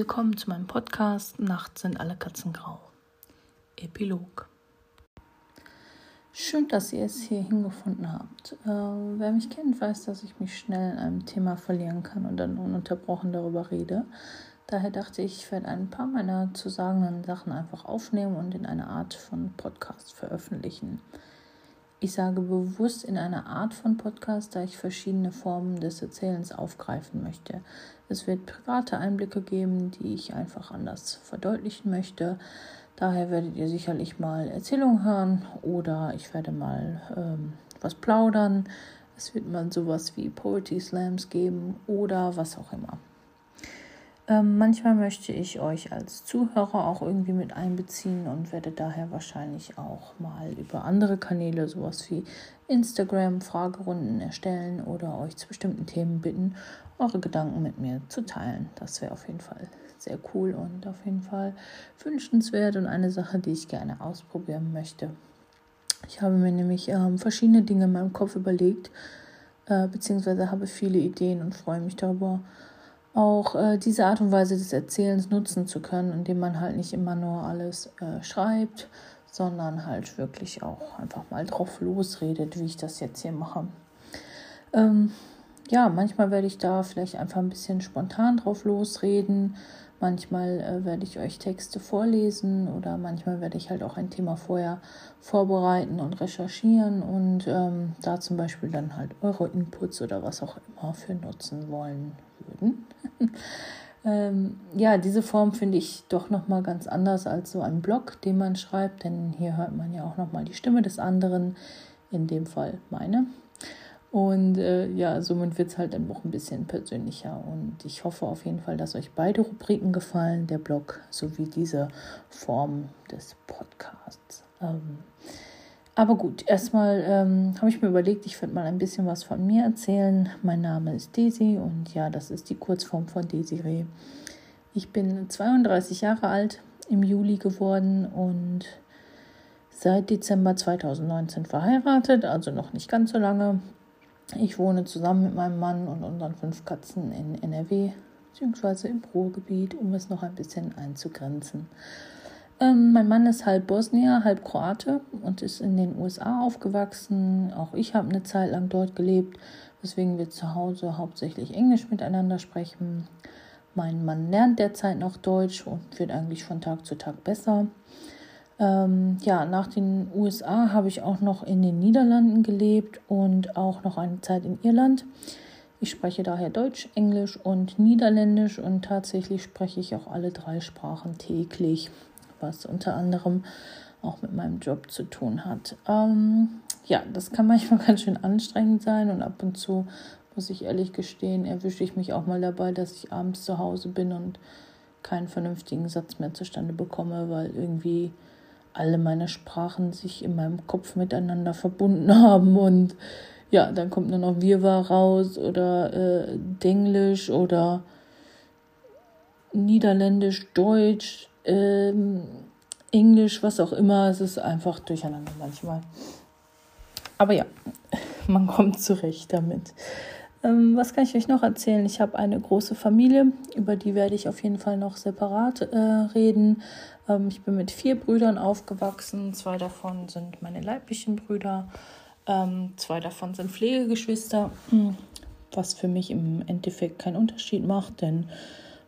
Willkommen zu meinem Podcast Nachts sind alle Katzen grau. Epilog. Schön, dass ihr es hier hingefunden habt. Äh, wer mich kennt, weiß, dass ich mich schnell in einem Thema verlieren kann und dann ununterbrochen darüber rede. Daher dachte ich, ich werde ein paar meiner zu sagenden Sachen einfach aufnehmen und in einer Art von Podcast veröffentlichen. Ich sage bewusst in einer Art von Podcast, da ich verschiedene Formen des Erzählens aufgreifen möchte. Es wird private Einblicke geben, die ich einfach anders verdeutlichen möchte. Daher werdet ihr sicherlich mal Erzählungen hören oder ich werde mal ähm, was plaudern. Es wird mal sowas wie Poetry Slams geben oder was auch immer. Ähm, manchmal möchte ich euch als Zuhörer auch irgendwie mit einbeziehen und werde daher wahrscheinlich auch mal über andere Kanäle, sowas wie Instagram, Fragerunden erstellen oder euch zu bestimmten Themen bitten, eure Gedanken mit mir zu teilen. Das wäre auf jeden Fall sehr cool und auf jeden Fall wünschenswert und eine Sache, die ich gerne ausprobieren möchte. Ich habe mir nämlich ähm, verschiedene Dinge in meinem Kopf überlegt, äh, beziehungsweise habe viele Ideen und freue mich darüber, auch äh, diese Art und Weise des Erzählens nutzen zu können, indem man halt nicht immer nur alles äh, schreibt, sondern halt wirklich auch einfach mal drauf losredet, wie ich das jetzt hier mache. Ähm, ja, manchmal werde ich da vielleicht einfach ein bisschen spontan drauf losreden. Manchmal äh, werde ich euch Texte vorlesen oder manchmal werde ich halt auch ein Thema vorher vorbereiten und recherchieren und ähm, da zum Beispiel dann halt eure Inputs oder was auch immer für nutzen wollen würden. Ähm, ja, diese Form finde ich doch nochmal ganz anders als so ein Blog, den man schreibt, denn hier hört man ja auch nochmal die Stimme des anderen, in dem Fall meine. Und äh, ja, somit wird es halt dann auch ein bisschen persönlicher. Und ich hoffe auf jeden Fall, dass euch beide Rubriken gefallen, der Blog sowie diese Form des Podcasts. Ähm, aber gut, erstmal ähm, habe ich mir überlegt, ich würde mal ein bisschen was von mir erzählen. Mein Name ist Desi und ja, das ist die Kurzform von Desiree. Ich bin 32 Jahre alt, im Juli geworden und seit Dezember 2019 verheiratet, also noch nicht ganz so lange. Ich wohne zusammen mit meinem Mann und unseren fünf Katzen in NRW, beziehungsweise im Ruhrgebiet, um es noch ein bisschen einzugrenzen. Ähm, mein Mann ist halb Bosnier, halb Kroate und ist in den USA aufgewachsen. Auch ich habe eine Zeit lang dort gelebt, weswegen wir zu Hause hauptsächlich Englisch miteinander sprechen. Mein Mann lernt derzeit noch Deutsch und wird eigentlich von Tag zu Tag besser. Ähm, ja, nach den USA habe ich auch noch in den Niederlanden gelebt und auch noch eine Zeit in Irland. Ich spreche daher Deutsch, Englisch und Niederländisch und tatsächlich spreche ich auch alle drei Sprachen täglich was unter anderem auch mit meinem Job zu tun hat. Ähm, ja, das kann manchmal ganz schön anstrengend sein und ab und zu, muss ich ehrlich gestehen, erwische ich mich auch mal dabei, dass ich abends zu Hause bin und keinen vernünftigen Satz mehr zustande bekomme, weil irgendwie alle meine Sprachen sich in meinem Kopf miteinander verbunden haben und ja, dann kommt nur noch Wirrwarr raus oder äh, Denglisch oder Niederländisch, Deutsch, ähm, Englisch, was auch immer. Es ist einfach durcheinander manchmal. Aber ja, man kommt zurecht damit. Ähm, was kann ich euch noch erzählen? Ich habe eine große Familie, über die werde ich auf jeden Fall noch separat äh, reden. Ähm, ich bin mit vier Brüdern aufgewachsen. Zwei davon sind meine leiblichen Brüder. Ähm, zwei davon sind Pflegegeschwister, was für mich im Endeffekt keinen Unterschied macht, denn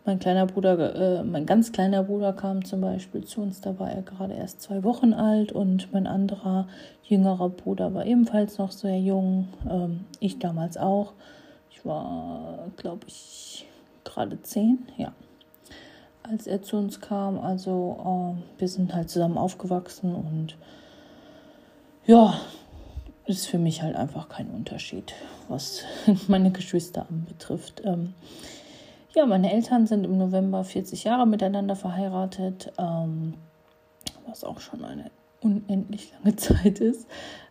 mein kleiner Bruder, äh, mein ganz kleiner Bruder kam zum Beispiel zu uns, da war er gerade erst zwei Wochen alt und mein anderer jüngerer Bruder war ebenfalls noch sehr jung. Ähm, ich damals auch. Ich war, glaube ich, gerade zehn, ja, als er zu uns kam. Also äh, wir sind halt zusammen aufgewachsen und ja, ist für mich halt einfach kein Unterschied, was meine Geschwister anbetrifft. Ähm, ja, meine Eltern sind im November 40 Jahre miteinander verheiratet, ähm, was auch schon eine unendlich lange Zeit ist.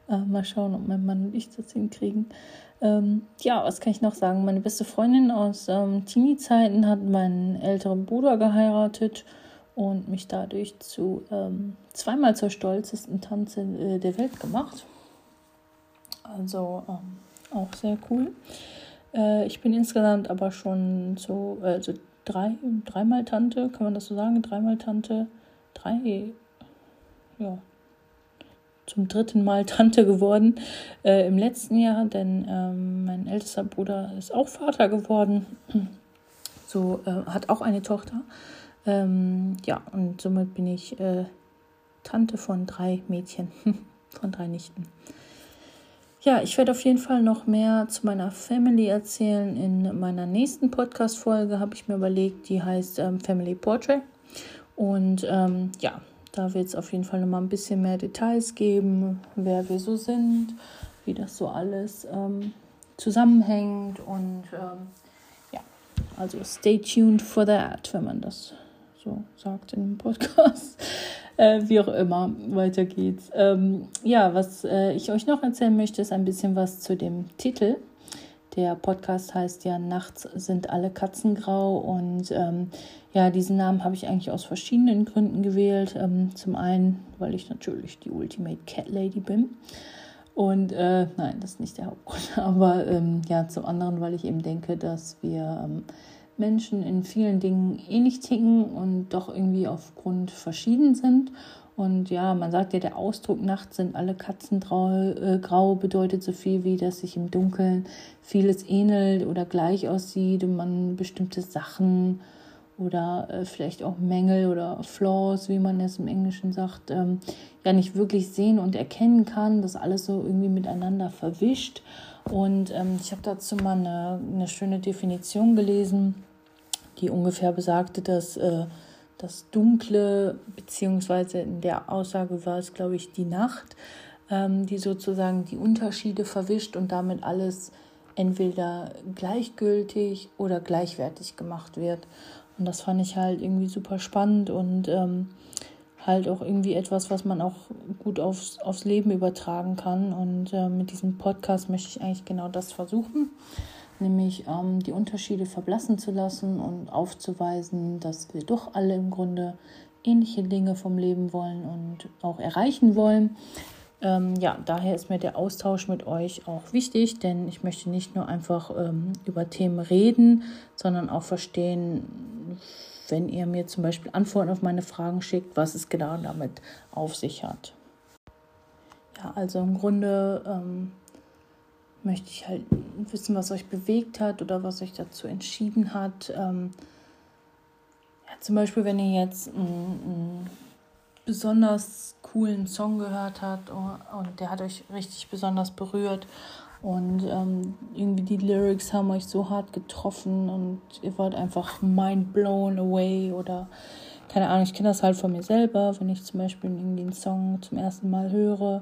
Äh, mal schauen, ob mein Mann und ich das hinkriegen. Ähm, ja, was kann ich noch sagen? Meine beste Freundin aus ähm, Teenie-Zeiten hat meinen älteren Bruder geheiratet und mich dadurch zu ähm, zweimal zur stolzesten Tante äh, der Welt gemacht. Also ähm, auch sehr cool. Äh, ich bin insgesamt aber schon so, also drei, dreimal Tante, kann man das so sagen? Dreimal Tante, drei, ja, zum dritten Mal Tante geworden äh, im letzten Jahr, denn ähm, mein ältester Bruder ist auch Vater geworden. So äh, hat auch eine Tochter. Ähm, ja, und somit bin ich äh, Tante von drei Mädchen, von drei Nichten. Ja, ich werde auf jeden Fall noch mehr zu meiner Family erzählen. In meiner nächsten Podcast-Folge habe ich mir überlegt, die heißt ähm, Family Portrait. Und ähm, ja, da wird es auf jeden Fall noch mal ein bisschen mehr Details geben, wer wir so sind, wie das so alles ähm, zusammenhängt. Und ähm, ja, also stay tuned for that, wenn man das so sagt dem Podcast. Äh, wie auch immer, weiter geht's. Ähm, ja, was äh, ich euch noch erzählen möchte, ist ein bisschen was zu dem Titel. Der Podcast heißt ja Nachts sind alle Katzen grau und ähm, ja, diesen Namen habe ich eigentlich aus verschiedenen Gründen gewählt. Ähm, zum einen, weil ich natürlich die Ultimate Cat Lady bin. Und äh, nein, das ist nicht der Hauptgrund. Aber ähm, ja, zum anderen, weil ich eben denke, dass wir ähm, Menschen in vielen Dingen ähnlich ticken und doch irgendwie aufgrund verschieden sind. Und ja, man sagt ja, der Ausdruck nachts sind alle Katzen äh, grau bedeutet so viel wie, dass sich im Dunkeln vieles ähnelt oder gleich aussieht und man bestimmte Sachen oder äh, vielleicht auch Mängel oder Flaws, wie man es im Englischen sagt, ähm, ja nicht wirklich sehen und erkennen kann, das alles so irgendwie miteinander verwischt. Und ähm, ich habe dazu mal eine, eine schöne Definition gelesen, die ungefähr besagte, dass äh, das Dunkle, beziehungsweise in der Aussage war es, glaube ich, die Nacht, ähm, die sozusagen die Unterschiede verwischt und damit alles entweder gleichgültig oder gleichwertig gemacht wird. Und das fand ich halt irgendwie super spannend und ähm, halt auch irgendwie etwas, was man auch gut aufs, aufs Leben übertragen kann. Und äh, mit diesem Podcast möchte ich eigentlich genau das versuchen nämlich ähm, die Unterschiede verblassen zu lassen und aufzuweisen, dass wir doch alle im Grunde ähnliche Dinge vom Leben wollen und auch erreichen wollen. Ähm, ja, daher ist mir der Austausch mit euch auch wichtig, denn ich möchte nicht nur einfach ähm, über Themen reden, sondern auch verstehen, wenn ihr mir zum Beispiel Antworten auf meine Fragen schickt, was es genau damit auf sich hat. Ja, also im Grunde ähm, möchte ich halt wissen, was euch bewegt hat oder was euch dazu entschieden hat. Ähm, ja, zum Beispiel, wenn ihr jetzt einen, einen, besonders coolen Song gehört habt und der hat euch richtig besonders berührt und ähm, irgendwie die Lyrics haben euch so hart getroffen und ihr wart einfach mind blown away oder keine Ahnung, ich kenne das halt von mir selber, wenn ich zum Beispiel irgendwie einen Song zum ersten Mal höre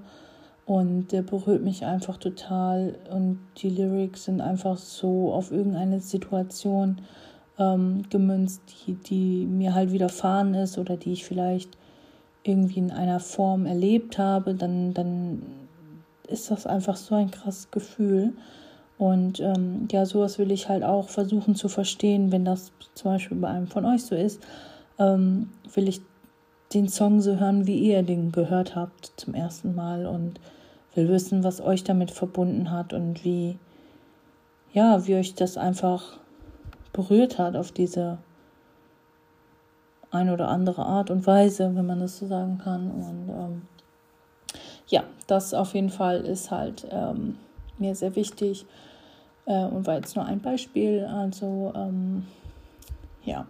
und der berührt mich einfach total. Und die Lyrics sind einfach so auf irgendeine Situation ähm, gemünzt, die, die mir halt widerfahren ist oder die ich vielleicht irgendwie in einer Form erlebt habe, dann, dann ist das einfach so ein krasses Gefühl. Und ähm, ja, sowas will ich halt auch versuchen zu verstehen, wenn das zum Beispiel bei einem von euch so ist, ähm, will ich den Song so hören, wie ihr den gehört habt zum ersten Mal und will wissen, was euch damit verbunden hat und wie, ja, wie euch das einfach berührt hat auf diese eine oder andere Art und Weise, wenn man das so sagen kann. Und ähm, ja, das auf jeden Fall ist halt ähm, mir sehr wichtig äh, und war jetzt nur ein Beispiel. Also ähm, ja,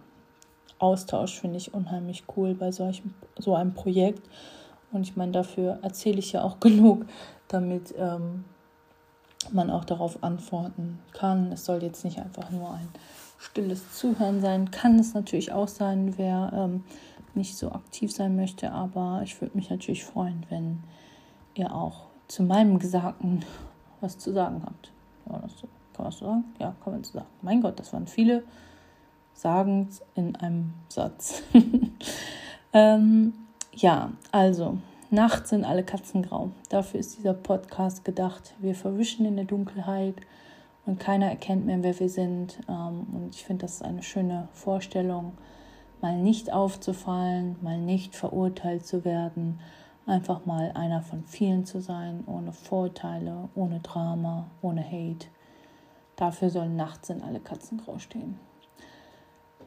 Austausch finde ich unheimlich cool bei solchem, so einem Projekt. Und ich meine, dafür erzähle ich ja auch genug, damit ähm, man auch darauf antworten kann. Es soll jetzt nicht einfach nur ein stilles Zuhören sein. Kann es natürlich auch sein, wer ähm, nicht so aktiv sein möchte. Aber ich würde mich natürlich freuen, wenn ihr auch zu meinem Gesagten was zu sagen habt. Kann man das so, sagen? Ja, kann man so sagen. Mein Gott, das waren viele Sagens in einem Satz. ähm, ja, also, nachts sind alle Katzen grau. Dafür ist dieser Podcast gedacht. Wir verwischen in der Dunkelheit und keiner erkennt mehr, wer wir sind. Ähm, und ich finde, das ist eine schöne Vorstellung, mal nicht aufzufallen, mal nicht verurteilt zu werden, einfach mal einer von vielen zu sein, ohne Vorurteile, ohne Drama, ohne Hate. Dafür sollen nachts in alle Katzen grau stehen.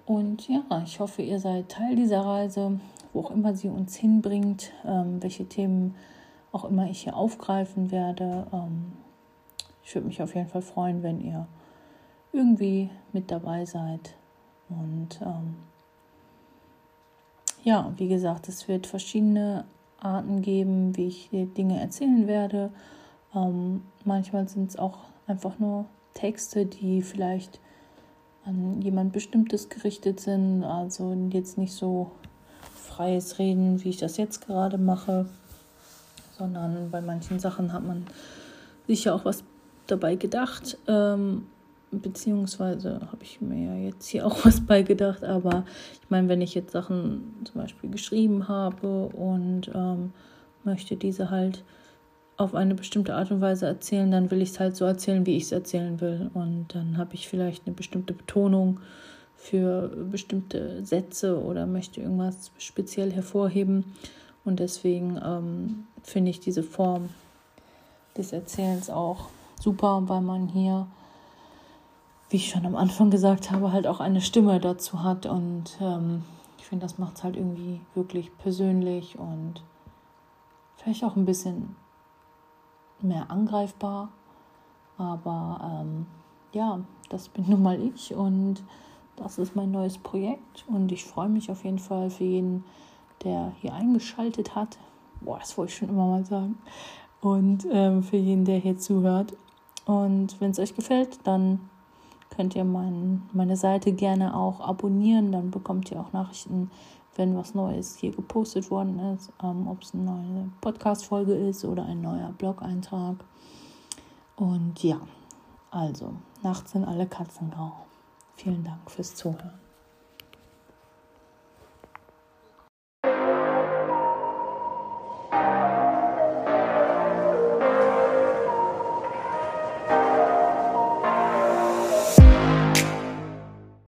Und ja, ich hoffe, ihr seid Teil dieser Reise, wo auch immer sie uns hinbringt, ähm, welche Themen auch immer ich hier aufgreifen werde. Ähm, ich würde mich auf jeden Fall freuen, wenn ihr irgendwie mit dabei seid. Und ähm, ja, wie gesagt, es wird verschiedene Arten geben, wie ich Dinge erzählen werde. Ähm, manchmal sind es auch einfach nur Texte, die vielleicht an jemand Bestimmtes gerichtet sind. Also jetzt nicht so freies Reden, wie ich das jetzt gerade mache, sondern bei manchen Sachen hat man sicher auch was dabei gedacht. Ähm, beziehungsweise habe ich mir ja jetzt hier auch was beigedacht, aber ich meine, wenn ich jetzt Sachen zum Beispiel geschrieben habe und ähm, möchte diese halt auf eine bestimmte Art und Weise erzählen, dann will ich es halt so erzählen, wie ich es erzählen will. Und dann habe ich vielleicht eine bestimmte Betonung für bestimmte Sätze oder möchte irgendwas speziell hervorheben. Und deswegen ähm, finde ich diese Form des Erzählens auch super, weil man hier, wie ich schon am Anfang gesagt habe, halt auch eine Stimme dazu hat. Und ähm, ich finde, das macht es halt irgendwie wirklich persönlich und vielleicht auch ein bisschen mehr angreifbar. Aber ähm, ja, das bin nun mal ich und das ist mein neues Projekt und ich freue mich auf jeden Fall für jeden, der hier eingeschaltet hat. Boah, das wollte ich schon immer mal sagen. Und ähm, für jeden, der hier zuhört. Und wenn es euch gefällt, dann könnt ihr mein, meine Seite gerne auch abonnieren. Dann bekommt ihr auch Nachrichten, wenn was Neues hier gepostet worden ist, ähm, ob es eine neue Podcast-Folge ist oder ein neuer Blog-Eintrag. Und ja, also, nachts sind alle Katzen grau. Vielen Dank fürs Zuhören.